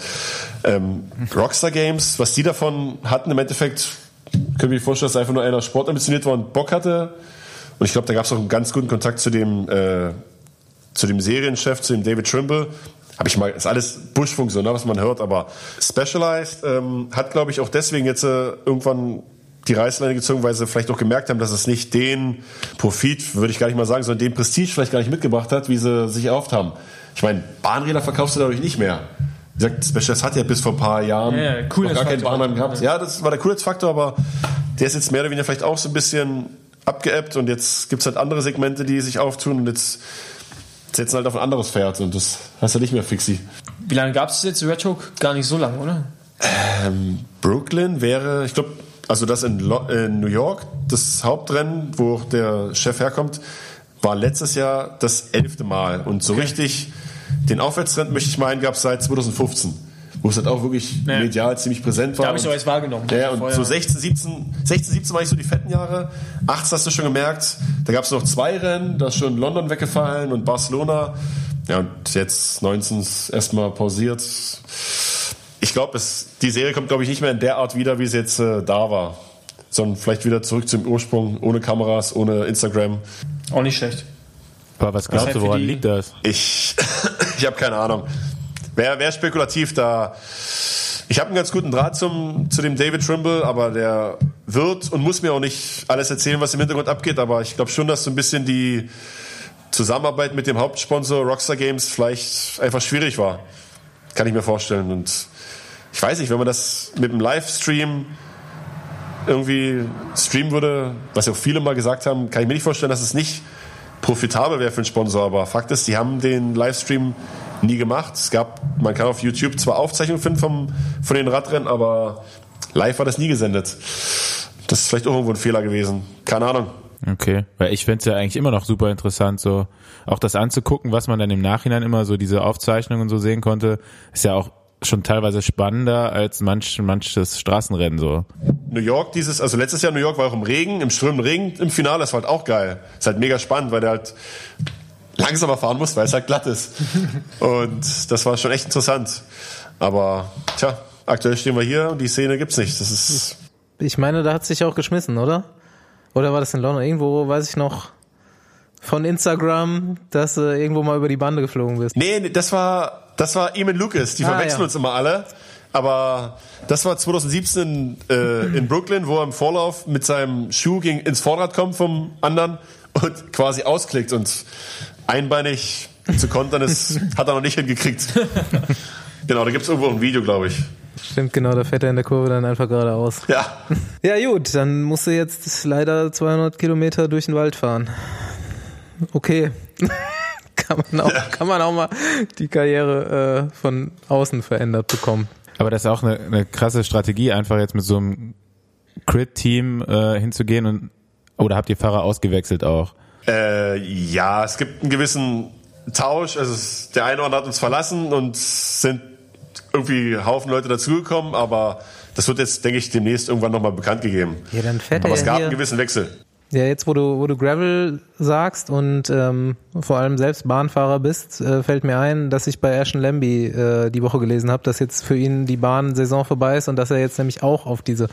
Ähm, Rockstar Games, was die davon hatten, im Endeffekt, können wir sich vorstellen, dass einfach nur einer sportambitioniert war und Bock hatte. Und ich glaube, da gab es auch einen ganz guten Kontakt zu dem, äh, zu dem Serienchef, zu dem David Trimble. Habe ich mal, ist alles Buschfunk so, ne, was man hört, aber Specialized ähm, hat, glaube ich, auch deswegen jetzt äh, irgendwann die Reißleine gezogen, weil sie vielleicht auch gemerkt haben, dass es nicht den Profit, würde ich gar nicht mal sagen, sondern den Prestige vielleicht gar nicht mitgebracht hat, wie sie sich erhofft haben. Ich meine, Bahnräder verkaufst du dadurch nicht mehr. Wie gesagt, Specials hat ja bis vor ein paar Jahren ja, ja, noch gar keinen Bahnrahmen gehabt. Ja, das war der Coolheitsfaktor, aber der ist jetzt mehr oder weniger vielleicht auch so ein bisschen abgeebbt und jetzt gibt es halt andere Segmente, die sich auftun und jetzt setzen halt auf ein anderes Pferd und das heißt ja nicht mehr Fixie. Wie lange gab es jetzt Red Hook? Gar nicht so lange, oder? Ähm, Brooklyn wäre, ich glaube, also das in, in New York, das Hauptrennen, wo der Chef herkommt, war letztes Jahr das elfte Mal. Und so okay. richtig den Aufwärtstrend, möchte ich meinen, gab es seit 2015. Wo es halt auch wirklich ja. medial ziemlich präsent war. Da habe ich aber jetzt wahrgenommen. Ja, und so 16, 17, 16, 17 war ich so die fetten Jahre. 18 hast du schon gemerkt. Da gab es noch zwei Rennen, da ist schon London weggefallen und Barcelona. Ja, und jetzt 19 erstmal pausiert ich glaube, die Serie kommt, glaube ich, nicht mehr in der Art wieder, wie sie jetzt äh, da war. Sondern vielleicht wieder zurück zum Ursprung, ohne Kameras, ohne Instagram. Auch nicht schlecht. Aber was glaubst du, woran liegt das? Ich, ich habe keine Ahnung. Wäre wär spekulativ, da Ich habe einen ganz guten Draht zum, zu dem David Trimble, aber der wird und muss mir auch nicht alles erzählen, was im Hintergrund abgeht. Aber ich glaube schon, dass so ein bisschen die Zusammenarbeit mit dem Hauptsponsor Rockstar Games vielleicht einfach schwierig war. Kann ich mir vorstellen. Und ich weiß nicht, wenn man das mit einem Livestream irgendwie streamen würde, was ja auch viele mal gesagt haben, kann ich mir nicht vorstellen, dass es nicht profitabel wäre für einen Sponsor. Aber Fakt ist, die haben den Livestream nie gemacht. Es gab, man kann auf YouTube zwar Aufzeichnungen finden vom, von den Radrennen, aber live war das nie gesendet. Das ist vielleicht auch irgendwo ein Fehler gewesen. Keine Ahnung. Okay, weil ich fände es ja eigentlich immer noch super interessant, so auch das anzugucken, was man dann im Nachhinein immer so diese Aufzeichnungen so sehen konnte, ist ja auch schon teilweise spannender als manch, manches Straßenrennen so. New York dieses, also letztes Jahr New York war auch im Regen, im strömenden Regen im Finale, das war halt auch geil. Ist halt mega spannend, weil der halt langsamer fahren muss, weil es halt glatt ist. Und das war schon echt interessant. Aber tja, aktuell stehen wir hier und die Szene gibt's nicht. Das ist. Ich meine, da hat sich auch geschmissen, oder? Oder war das in London? Irgendwo weiß ich noch von Instagram, dass du irgendwo mal über die Bande geflogen bist. Nee, nee, das war das war Eamon Lucas. Die Ah, verwechseln ja. uns immer alle. Aber das war 2017 äh, in Brooklyn, wo er im Vorlauf mit seinem Schuh gegen, ins Vorderrad kommt vom anderen und quasi ausklickt und einbeinig zu kontern ist, hat er noch nicht hingekriegt. genau, da gibt's irgendwo ein Video, glaube ich. Stimmt, genau, da fährt er in der Kurve dann einfach geradeaus. Ja. Ja gut, dann musst du jetzt leider 200 Kilometer durch den Wald fahren. Okay. Kann, man auch, kann man auch mal die Karriere äh, von außen verändert bekommen. Aber das ist auch eine, eine krasse Strategie, einfach jetzt mit so einem Crit-Team äh, hinzugehen und oder habt ihr Fahrer ausgewechselt auch? Äh, ja, es gibt einen gewissen Tausch. Also es, der eine oder andere hat uns verlassen und es sind irgendwie Haufen Leute dazugekommen, aber das wird jetzt, denke ich, demnächst irgendwann nochmal bekannt gegeben. Ja, dann fährt Aber er es ja gab hier. einen gewissen Wechsel. Ja, jetzt wo du, wo du Gravel sagst und ähm, vor allem selbst Bahnfahrer bist, äh, fällt mir ein, dass ich bei Ashton Lambie äh, die Woche gelesen habe, dass jetzt für ihn die Bahnsaison vorbei ist und dass er jetzt nämlich auch auf diese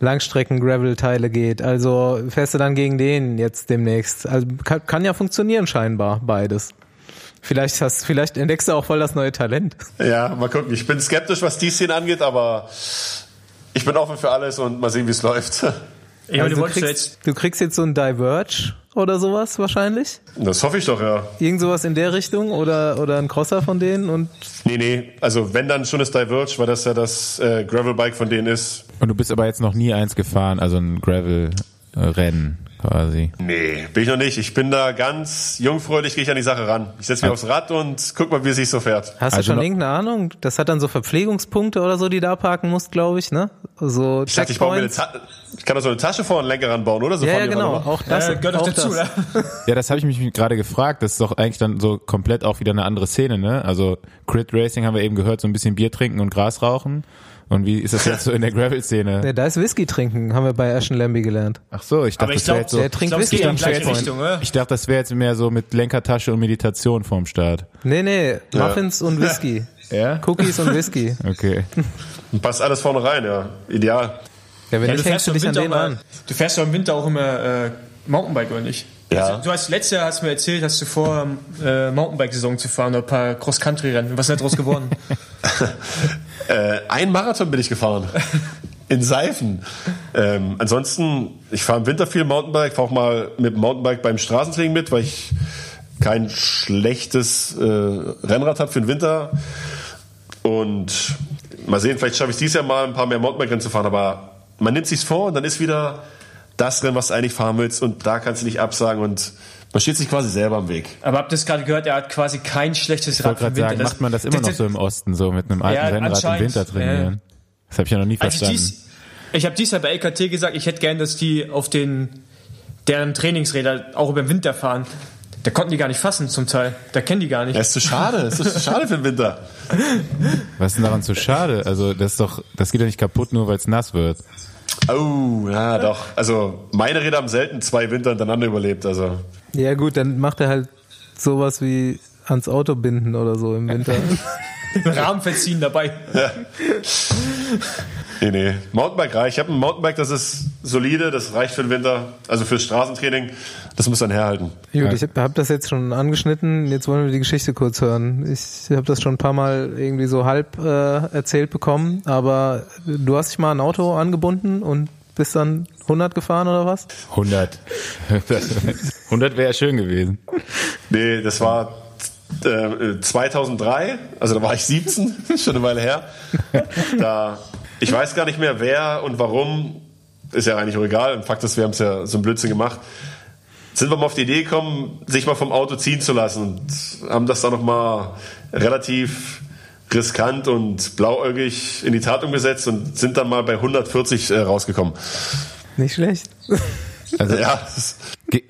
Langstrecken-Gravel-Teile geht. Also fährst du dann gegen den jetzt demnächst. Also kann, kann ja funktionieren scheinbar beides. Vielleicht hast, vielleicht entdeckst du auch voll das neue Talent. Ja, mal gucken. Ich bin skeptisch, was die Szene angeht, aber ich bin offen für alles und mal sehen, wie es läuft. Ja, Also du ja kriegst, jetzt, du kriegst jetzt so ein Diverge oder sowas wahrscheinlich. Das hoffe ich doch, ja. Irgend sowas in der Richtung oder, oder ein Crosser von denen und Nee, nee, also wenn dann schon das Diverge, weil das ja das äh, Gravelbike von denen ist. Und du bist aber jetzt noch nie eins gefahren, also ein Gravel-Rennen quasi. Nee, bin ich noch nicht. Ich bin da ganz jungfräulich, gehe ich an die Sache ran. Ich setze mich aufs Rad und guck mal, wie es sich so fährt. Hast Also du schon noch- irgendeine Ahnung? Das hat dann so Verpflegungspunkte oder so, die da parken musst, glaube ich, ne? So Ich dachte, ich, baue mir eine. Ta ich kann da so eine Tasche vor einen Lenker ranbauen, oder? So Ja, ja, genau. Auch das. äh, gehört doch auch dazu, das. oder? Ja, das habe ich mich gerade gefragt. Das ist doch eigentlich dann so komplett auch wieder eine andere Szene, ne? Also Crit Racing haben wir eben gehört, so ein bisschen Bier trinken und Gras rauchen. Und wie ist das jetzt so in der Gravel-Szene? Ja, da ist Whisky trinken, haben wir bei Ashton Lambie gelernt. Ach so, ich dachte, ich das wäre glaube, jetzt so. der trinkt glaub, Whisky in am die gleiche. Richtung, oder? Ich dachte, das wäre jetzt mehr so mit Lenkertasche und Meditation vorm Start. Nee, nee, Muffins und Whisky. Ja? Cookies und Whisky. Okay. Und passt alles vorne rein, ja. Ideal. Ja, wenn Ja, nicht, du im dich an den an. du fährst ja im Winter auch immer äh, Mountainbike, oder nicht? Ja. Also, du hast letztes Jahr hast du mir erzählt, hast du vor, äh, Mountainbike-Saison zu fahren oder ein paar Cross-Country-Rennen. Was ist da draus geworden? Äh, ein Marathon bin ich gefahren. In Seifen. Ähm, ansonsten, ich fahre im Winter viel Mountainbike, fahre auch mal mit dem Mountainbike beim Straßentraining mit, weil ich kein schlechtes äh, Rennrad habe für den Winter. Und mal sehen, vielleicht schaffe ich dieses Jahr mal ein paar mehr Mountainbike-Rennen zu fahren, aber man nimmt sich's vor und dann ist wieder das Rennen, was du eigentlich fahren willst und da kannst du nicht absagen und man steht sich quasi selber am Weg. Aber habt ihr es gerade gehört, er hat quasi kein schlechtes Ich Rad gerade Winter. sagen, macht man das immer noch so im Osten, so mit einem alten Ja, Rennrad im Winter trainieren? Das habe ich ja noch nie Als ich verstanden. dies, ich habe dies Jahr bei LKT gesagt, ich hätte gern, dass die auf den deren Trainingsräder auch über den Winter fahren. Da konnten die gar nicht fassen zum Teil. Da kennen die gar nicht. Das ist zu schade, das ist zu schade für den Winter. Was ist denn daran so schade? Also das ist doch, das geht doch nicht kaputt, nur weil es nass wird. Oh, ja, doch. Also meine Räder haben selten zwei Winter hintereinander überlebt. Also Ja gut, dann macht er halt sowas wie ans Auto binden oder so im Winter. Rahmen verziehen dabei. Nee, nee. Mountainbike reich. Ich habe ein Mountainbike, das ist solide, das reicht für den Winter, also fürs Straßentraining. Das muss dann herhalten. Gut, ich habe das jetzt schon angeschnitten. Jetzt wollen wir die Geschichte kurz hören. Ich habe das schon ein paar Mal irgendwie so halb äh, erzählt bekommen, aber du hast dich mal ein Auto angebunden und bist dann 100 gefahren oder was? 100. 100 wäre schön gewesen. Nee, das war äh, 2003, also da war ich 17, schon eine Weile her. Da, ich weiß gar nicht mehr, wer und warum, ist ja eigentlich auch egal. Im Fakt ist, wir haben es ja so ein Blödsinn gemacht. Sind wir mal auf die Idee gekommen, sich mal vom Auto ziehen zu lassen und haben das dann nochmal relativ riskant und blauäugig in die Tat umgesetzt und sind dann mal bei 140 äh, rausgekommen. Nicht schlecht. Also ja.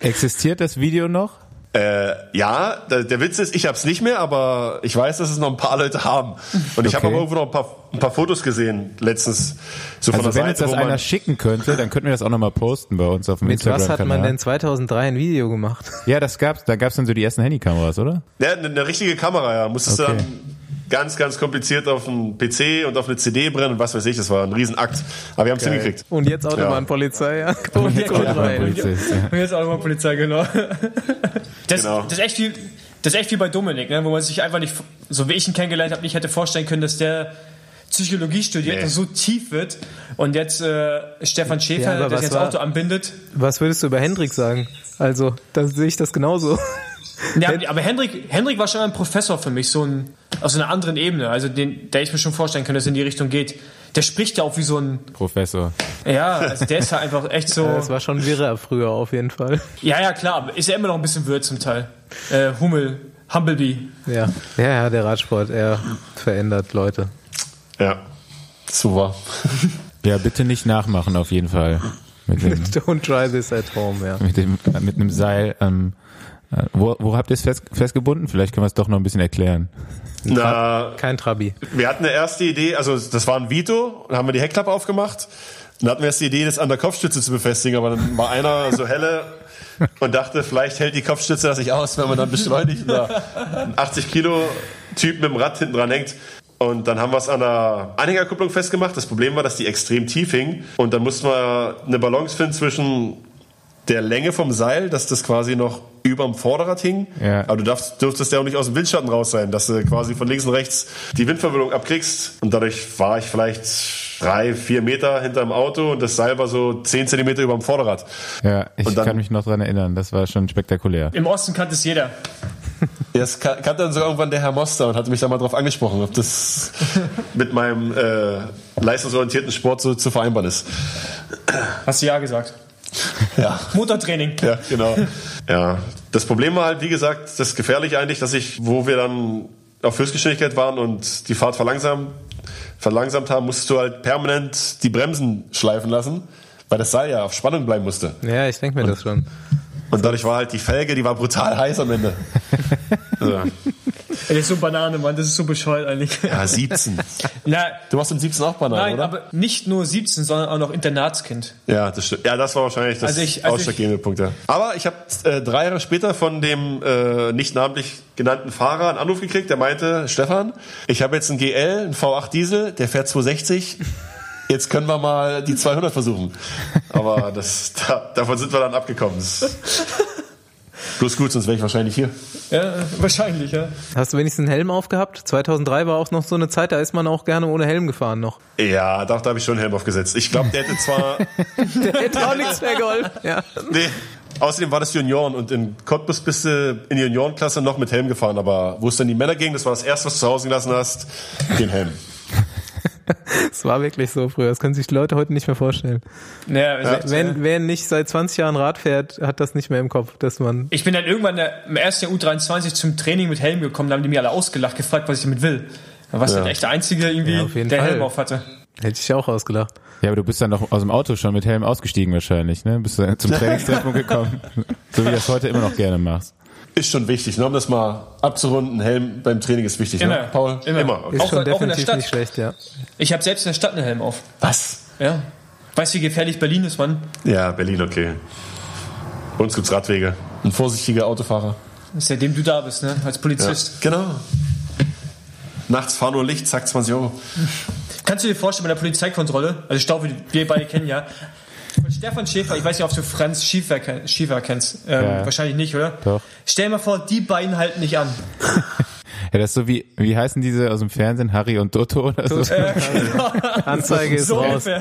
Existiert das Video noch? Äh, ja, der, der, Witz ist, ich habe es nicht mehr, aber ich weiß, dass es noch ein paar Leute haben. Und ich okay. habe aber irgendwo noch ein paar, ein paar Fotos gesehen letztens. So also von der wenn Seite, uns das einer schicken könnte, dann könnten wir das auch nochmal posten bei uns auf dem Mit Instagram. Mit was hat man denn 2003 ein Video gemacht? Ja, das gab's. Da gab's dann so die ersten Handykameras, oder? Ja, eine, eine richtige Kamera. Ja, musstest okay. du dann ganz, ganz kompliziert auf einen PC und auf eine CD brennen und was weiß ich. Das war ein Riesenakt. Aber wir haben es hingekriegt. Und jetzt Autobahnpolizei, ja. Und jetzt Autobahnpolizei, und jetzt Autobahnpolizei, genau. Das, genau. das ist echt viel. Das ist echt wie bei Dominik, ne? wo man sich einfach nicht, so wie ich ihn kennengelernt habe, nicht hätte vorstellen können, dass der Psychologie studiert nee. und so tief wird und jetzt äh, Stefan Schäfer, ja, der jetzt war, Auto anbindet. Was würdest du über Hendrik sagen? Also, da sehe ich das genauso. Ja, aber Hendrik, Hendrik war schon ein Professor für mich, so ein, aus einer anderen Ebene, also den, der ich mir schon vorstellen kann, dass es in die Richtung geht. Der spricht ja auch wie so ein Professor. Ja, also der ist ja einfach echt so. das war schon wirrer früher auf jeden Fall. Ja, ja, klar, aber ist ja immer noch ein bisschen Wirt zum Teil. Äh, Hummel, Humblebee. Ja. ja, ja, der Radsport, er verändert Leute. Ja, super. ja, bitte nicht nachmachen auf jeden Fall. Mit dem, Don't try this at home, ja. Mit, dem, mit einem Seil am. Ähm, wo, wo habt ihr es fest, festgebunden? Vielleicht können wir es doch noch ein bisschen erklären. Na, Kein Trabi. Wir hatten eine erste Idee, also das war ein Vito, dann haben wir die Heckklappe aufgemacht. Dann hatten wir erst die Idee, das an der Kopfstütze zu befestigen, aber dann war einer so helle und dachte, vielleicht hält die Kopfstütze das nicht aus, wenn man dann beschleunigt und da ein 80 Kilo Typ mit dem Rad hinten dran hängt. Und dann haben wir es an der Anhängerkupplung festgemacht. Das Problem war, dass die extrem tief hing. Und dann mussten wir eine Balance finden zwischen der Länge vom Seil, dass das quasi noch über dem Vorderrad hing. Ja. Aber du darfst, dürftest ja auch nicht aus dem Windschatten raus sein, dass du quasi von links und rechts die Windverwirrung abkriegst. Und dadurch war ich vielleicht drei, vier Meter hinter dem Auto und das Seil war so zehn Zentimeter über dem Vorderrad. Ja, ich dann, kann mich noch dran erinnern. Das war schon spektakulär. Im Osten kannte es jeder. Das kannte dann so irgendwann der Herr Moster und hatte mich da mal drauf angesprochen, ob das mit meinem äh, leistungsorientierten Sport so zu vereinbaren ist. Hast du ja gesagt? Ja. Motortraining. Ja, genau. Ja. Das Problem war halt, wie gesagt, das Gefährliche eigentlich, dass ich, wo wir dann auf Höchstgeschwindigkeit waren und die Fahrt verlangsamt, verlangsamt haben, musstest du halt permanent die Bremsen schleifen lassen, weil das Seil ja auf Spannung bleiben musste. Ja, ich denke mir und, das schon. Und dadurch war halt die Felge, die war brutal heiß am Ende. ja. Das ist so Banane, Mann, das ist so bescheuert eigentlich. Ja, 17. Na, du warst im 17 auch Banane, nein, oder? aber nicht nur 17, sondern auch noch Internatskind. Ja, das stimmt. Ja, das war wahrscheinlich das also ich, also ausschlaggebende ich, Punkt. Ja. Aber ich habe äh, drei Jahre später von dem äh, nicht namentlich genannten Fahrer einen Anruf gekriegt, der meinte, Stefan, ich habe jetzt einen GL, einen V8 Diesel, der fährt 260. Jetzt können wir mal die 200 versuchen. Aber das, da, davon sind wir dann abgekommen. Bloß gut, sonst wäre ich wahrscheinlich hier. Ja, wahrscheinlich, ja. Hast du wenigstens einen Helm aufgehabt? 2003 war auch noch so eine Zeit, da ist man auch gerne ohne Helm gefahren noch. Ja, doch, da habe ich schon einen Helm aufgesetzt. Ich glaube, der hätte zwar... der hätte auch nichts mehr geholfen. Ja. Nee, Außerdem war das Junioren und in Cottbus bist du in die Juniorenklasse noch mit Helm gefahren, aber wo es dann die Männer ging, das war das erste, was du zu Hause gelassen hast, den Helm. Es war wirklich so früher. Das können sich die Leute heute nicht mehr vorstellen. Ja, ja. Wenn, wer nicht seit 20 Jahren Rad fährt, hat das nicht mehr im Kopf, dass man. Ich bin dann irgendwann im ersten Jahr U23 zum Training mit Helm gekommen, da haben die mir alle ausgelacht, gefragt, was ich damit will. Da warst ja. dann echt der Einzige irgendwie, ja, der Fall. Helm auf hatte. Hätte ich auch ausgelacht. Ja, aber du bist dann doch aus dem Auto schon mit Helm ausgestiegen wahrscheinlich, ne? Bist du zum Trainingstreffpunkt gekommen. so wie du das heute immer noch gerne machst. Ist schon wichtig, ne? um das mal abzurunden. Helm beim Training ist wichtig, immer. ne? Paul? Immer. immer. Ist auch, schon definitiv auch in der Stadt. nicht schlecht, ja. Ich habe selbst in der Stadt einen Helm auf. Was? Ja. Weißt du, wie gefährlich Berlin ist, Mann? Ja, Berlin, okay. Bei uns gibt's Radwege. Ein vorsichtiger Autofahrer. Seitdem du da bist, ne? Als Polizist. Ja, genau. Nachts fahr nur Licht, zack, 20 Euro. Kannst du dir vorstellen, bei der Polizeikontrolle, also Stau, wir beide kennen ja, Von Stefan Schäfer, ich weiß nicht, ob du Franz Schiefer, kenn- Schiefer kennst. Ähm, Ja. Wahrscheinlich nicht, oder? Doch. Stell dir mal vor, die beiden halten nicht an. Ja, das ist so wie, wie heißen diese aus dem Fernsehen? Harry und Dotto oder so? Anzeige ist So raus. Das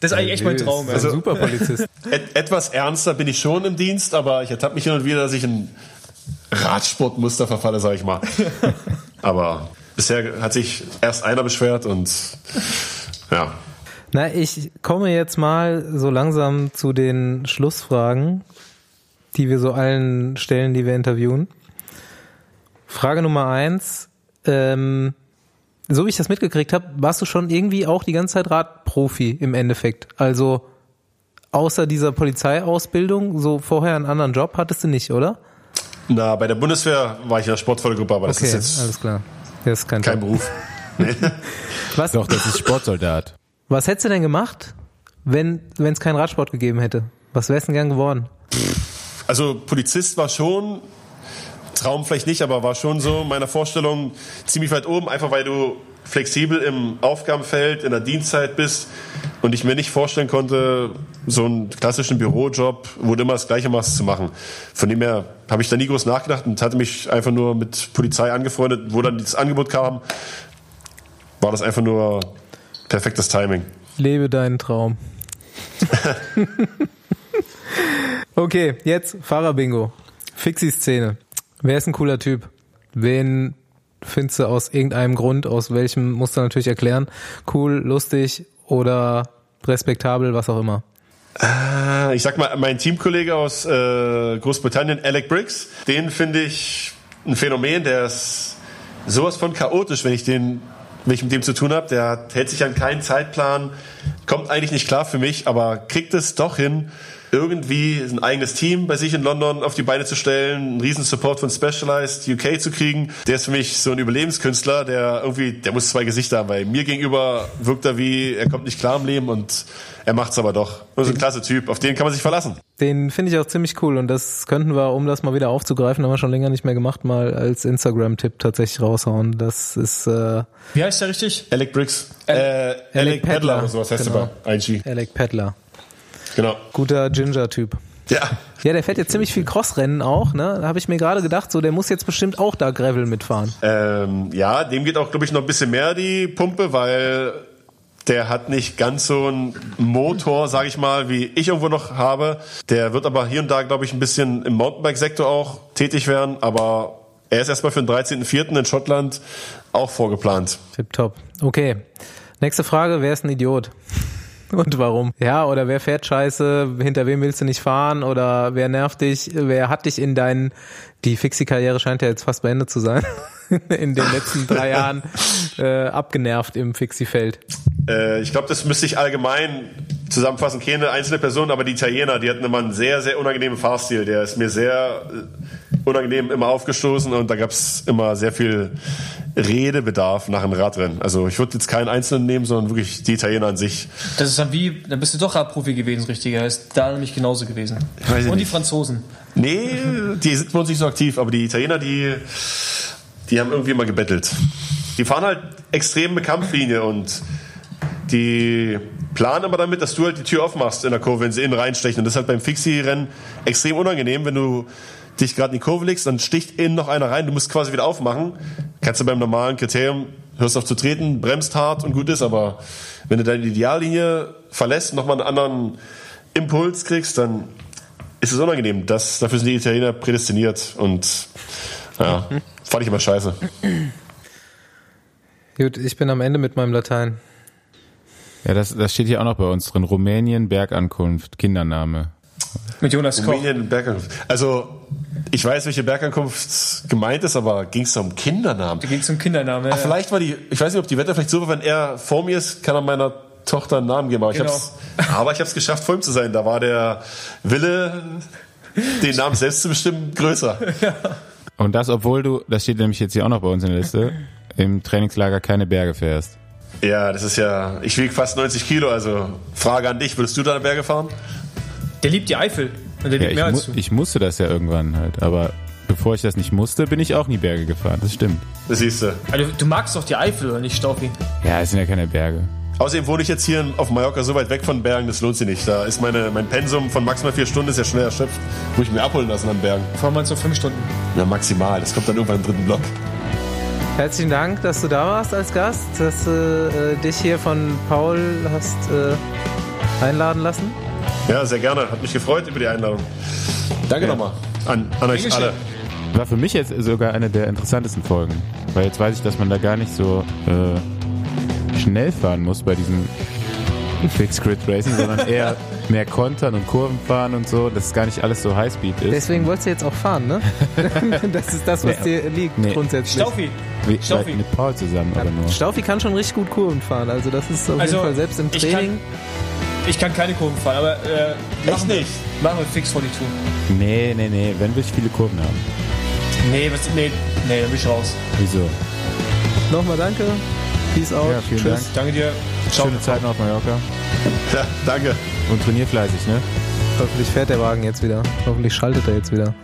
ist eigentlich echt mein Traum. Also, super Polizist. Et etwas ernster bin ich schon im Dienst, aber ich ertappe mich hin und wieder, dass ich ein Radsportmuster verfalle, sag ich mal. aber bisher hat sich erst einer beschwert und ja. Na, ich komme jetzt mal so langsam zu den Schlussfragen, die wir so allen stellen, die wir interviewen. Frage Nummer eins. Ähm, so wie ich das mitgekriegt habe, warst du schon irgendwie auch die ganze Zeit Radprofi im Endeffekt. Also außer dieser Polizeiausbildung, so vorher einen anderen Job hattest du nicht, oder? Na, bei der Bundeswehr war ich in der Sportfördergruppe, aber das Okay, ist jetzt alles klar. Das ist kein, kein. Beruf. Was, Doch, das ist Sportsoldat. Was hättest du denn gemacht, wenn es keinen Radsport gegeben hätte? Was wärst du denn gern geworden? Also Polizist war schon, Traum vielleicht nicht, aber war schon so in meiner Vorstellung ziemlich weit oben, einfach weil du flexibel im Aufgabenfeld, in der Dienstzeit bist und ich mir nicht vorstellen konnte, so einen klassischen Bürojob, wo du immer das Gleiche machst, zu machen. Von dem her habe ich da nie groß nachgedacht und hatte mich einfach nur mit Polizei angefreundet. Wo dann dieses Angebot kam, war das einfach nur perfektes Timing. Lebe deinen Traum. okay, jetzt Fahrerbingo. Fixie-Szene. Wer ist ein cooler Typ? Wen findest du aus irgendeinem Grund, aus welchem musst du natürlich erklären, cool, lustig oder respektabel, was auch immer? Äh, Ich sag mal, mein Teamkollege aus äh, Großbritannien, Alec Briggs, den finde ich ein Phänomen, der ist sowas von chaotisch, wenn ich den wenn ich mit dem zu tun habe, der hält sich an keinen Zeitplan, kommt eigentlich nicht klar für mich, aber kriegt es doch hin, irgendwie ein eigenes Team bei sich in London auf die Beine zu stellen, einen riesen Support von Specialized UK zu kriegen. Der ist für mich so ein Überlebenskünstler, der irgendwie, der muss zwei Gesichter haben, weil mir gegenüber wirkt er wie, er kommt nicht klar im Leben und er macht's aber doch. Und so ein klasse Typ, auf den kann man sich verlassen. Den finde ich auch ziemlich cool und das könnten wir, um das mal wieder aufzugreifen, haben wir schon länger nicht mehr gemacht, mal als Instagram-Tipp tatsächlich raushauen. Das ist äh, Wie heißt der richtig? Alec Briggs. Äh, Alec Pedler. Pedler oder sowas heißt Genau. er bei IG. Alec Peddler. Genau. Guter Ginger-Typ. Ja. Ja, der fährt jetzt ziemlich viel Crossrennen auch, ne? Da habe ich mir gerade gedacht, so der muss jetzt bestimmt auch da Gravel mitfahren. Ähm, ja, dem geht auch, glaube ich, noch ein bisschen mehr die Pumpe, weil der hat nicht ganz so einen Motor, sage ich mal, wie ich irgendwo noch habe. Der wird aber hier und da, glaube ich, ein bisschen im Mountainbike-Sektor auch tätig werden. Aber er ist erstmal für den 13.04. in Schottland auch vorgeplant. Tipptopp. Okay. Nächste Frage, wer ist ein Idiot? Und warum? Ja, oder wer fährt scheiße, hinter wem willst du nicht fahren oder wer nervt dich, wer hat dich in deinen, die Fixie-Karriere scheint ja jetzt fast beendet zu sein, in den letzten drei Jahren äh, abgenervt im Fixie-Feld. Äh, ich glaube, das müsste ich allgemein zusammenfassen. Keine einzelne Person, aber die Italiener, die hatten immer einen sehr, sehr unangenehmen Fahrstil. Der ist mir sehr äh, unangenehm immer aufgestoßen und da gab es immer sehr viel Redebedarf nach einem Radrennen. Also ich würde jetzt keinen Einzelnen nehmen, sondern wirklich die Italiener an sich. Das ist dann wie, dann bist du doch Radprofi gewesen, richtiger. Ist da nämlich genauso gewesen. Und die nicht. Franzosen. Nee, die sind bei uns nicht so aktiv, aber die Italiener, die, die haben irgendwie immer gebettelt. Die fahren halt extrem eine Kampflinie und die planen aber damit, dass du halt die Tür aufmachst in der Kurve, wenn sie innen reinstechen. Und das ist halt beim Fixie-Rennen extrem unangenehm, wenn du dich gerade in die Kurve legst, dann sticht innen noch einer rein, du musst quasi wieder aufmachen. Kannst du beim normalen Kriterium, hörst auf zu treten, bremst hart und gut ist, aber wenn du deine Ideallinie verlässt, nochmal einen anderen Impuls kriegst, dann ist es unangenehm. Das, dafür sind die Italiener prädestiniert und ja, fand ich immer scheiße. Gut, ich bin am Ende mit meinem Latein. Ja, das, das steht hier auch noch bei uns drin. Rumänien, Bergankunft, Kindername. Mit Jonas Koch. Rumänien Bergankunft. Also, ich weiß, welche Bergankunft gemeint ist, aber ging es da um Kindernamen? Da ging es um Kindernamen. Ach, vielleicht war die, ich weiß nicht, ob die Wetter vielleicht so war, wenn er vor mir ist, kann er meiner Tochter einen Namen geben. Aber, Genau. ich hab's, aber ich habe es geschafft, vor ihm zu sein. Da war der Wille, den Namen selbst zu bestimmen, größer. Und das, obwohl du, das steht nämlich jetzt hier auch noch bei uns in der Liste, im Trainingslager keine Berge fährst. Ja, das ist ja, ich wiege fast 90 Kilo, also Frage an dich, würdest du da Berge fahren? Der liebt die Eifel. Und der Ja, liebt mehr ich, mu als du. ich musste das ja irgendwann halt, aber bevor ich das nicht musste, bin ich auch nie Berge gefahren. Das stimmt. Das siehst du. Also, du magst doch die Eifel, oder nicht, Staufi? Ja, es sind ja keine Berge. Außerdem wohne ich jetzt hier auf Mallorca so weit weg von Bergen, das lohnt sich nicht. Da ist meine, mein Pensum von maximal vier Stunden ist ja schnell erschöpft. Muss ich mir abholen lassen an Bergen. Fahren wir uns so fünf Stunden. Na, maximal. Das kommt dann irgendwann im dritten Block. Herzlichen Dank, dass du da warst als Gast, dass du äh, dich hier von Paul hast äh, einladen lassen. Ja, sehr gerne. Hat mich gefreut über die Einladung. Danke Ja. nochmal an, an euch Dankeschön. alle. War für mich jetzt sogar eine der interessantesten Folgen. Weil jetzt weiß ich, dass man da gar nicht so äh, schnell fahren muss bei diesem Fixed Grid Racing, sondern eher mehr kontern und Kurven fahren und so, dass es gar nicht alles so Highspeed ist. Deswegen wolltest du jetzt auch fahren, ne? das ist das, was Nee. dir liegt Nee. grundsätzlich. Staufi, Wie, Staufi. mit Paul zusammen oder nur? Staufi kann schon richtig gut Kurven fahren, also das ist auf Also, jeden Fall selbst im ich Training. ich kann keine Kurven fahren, aber äh, machen wir, nicht? machen wir fix vor die Tour. Nee, nee, nee, wenn will ich viele Kurven haben. Nee, was, nee, nee, dann bin ich raus. Wieso? Nochmal danke. Peace out. Ja, Tschüss. Dank. Danke dir. Ciao. Schöne Zeit auf Mallorca. Ja, danke. Und trainier fleißig, ne? Hoffentlich fährt der Wagen jetzt wieder. Hoffentlich schaltet er jetzt wieder.